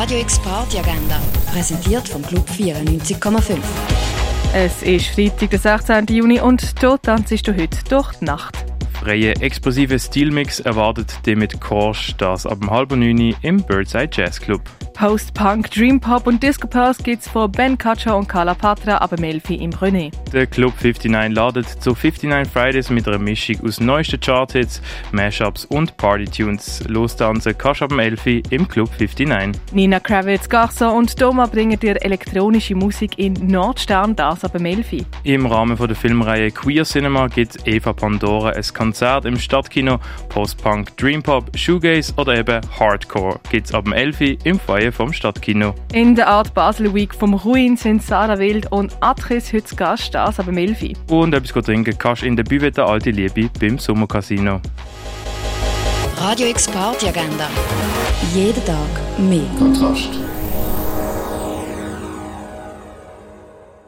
Radio X Party Agenda, präsentiert vom Club 94,5. Es ist Freitag, der 16. Juni und dort tanzt du heute durch die Nacht. Freie explosive Stilmix erwartet dich mit Korsch, das ab halb neun im Birdside Jazz Club. Post-Punk, Dream Pop und Disco Pulse gibt's von Ben Kacha und Carla Patra ab Melfi im René. Der Club 59 ladet zu 59 Fridays mit einer Mischung aus neuesten Charthits, Mashups und Partytunes. Lostanzen kannst du ab 11 im Club 59. Nina Kravitz, Garza und Doma bringen dir elektronische Musik in Nordstern, das ab Melfi. Im Rahmen der Filmreihe Queer Cinema gibt Eva Pandora ein Konzert im Stadtkino. Post-Punk, Dream Pop, Shoegaze oder eben Hardcore gibt's ab 11 im Feuer vom Stadtkino. In der Art Basel Week vom Ruin sind Sarah Wild und Atris heute Gast, das aber Melfi. Und etwas trinken kannst du in der Büvette Alte Liebe beim Sommercasino. Radio X Party Agenda. Jeden Tag mehr. Kontrast.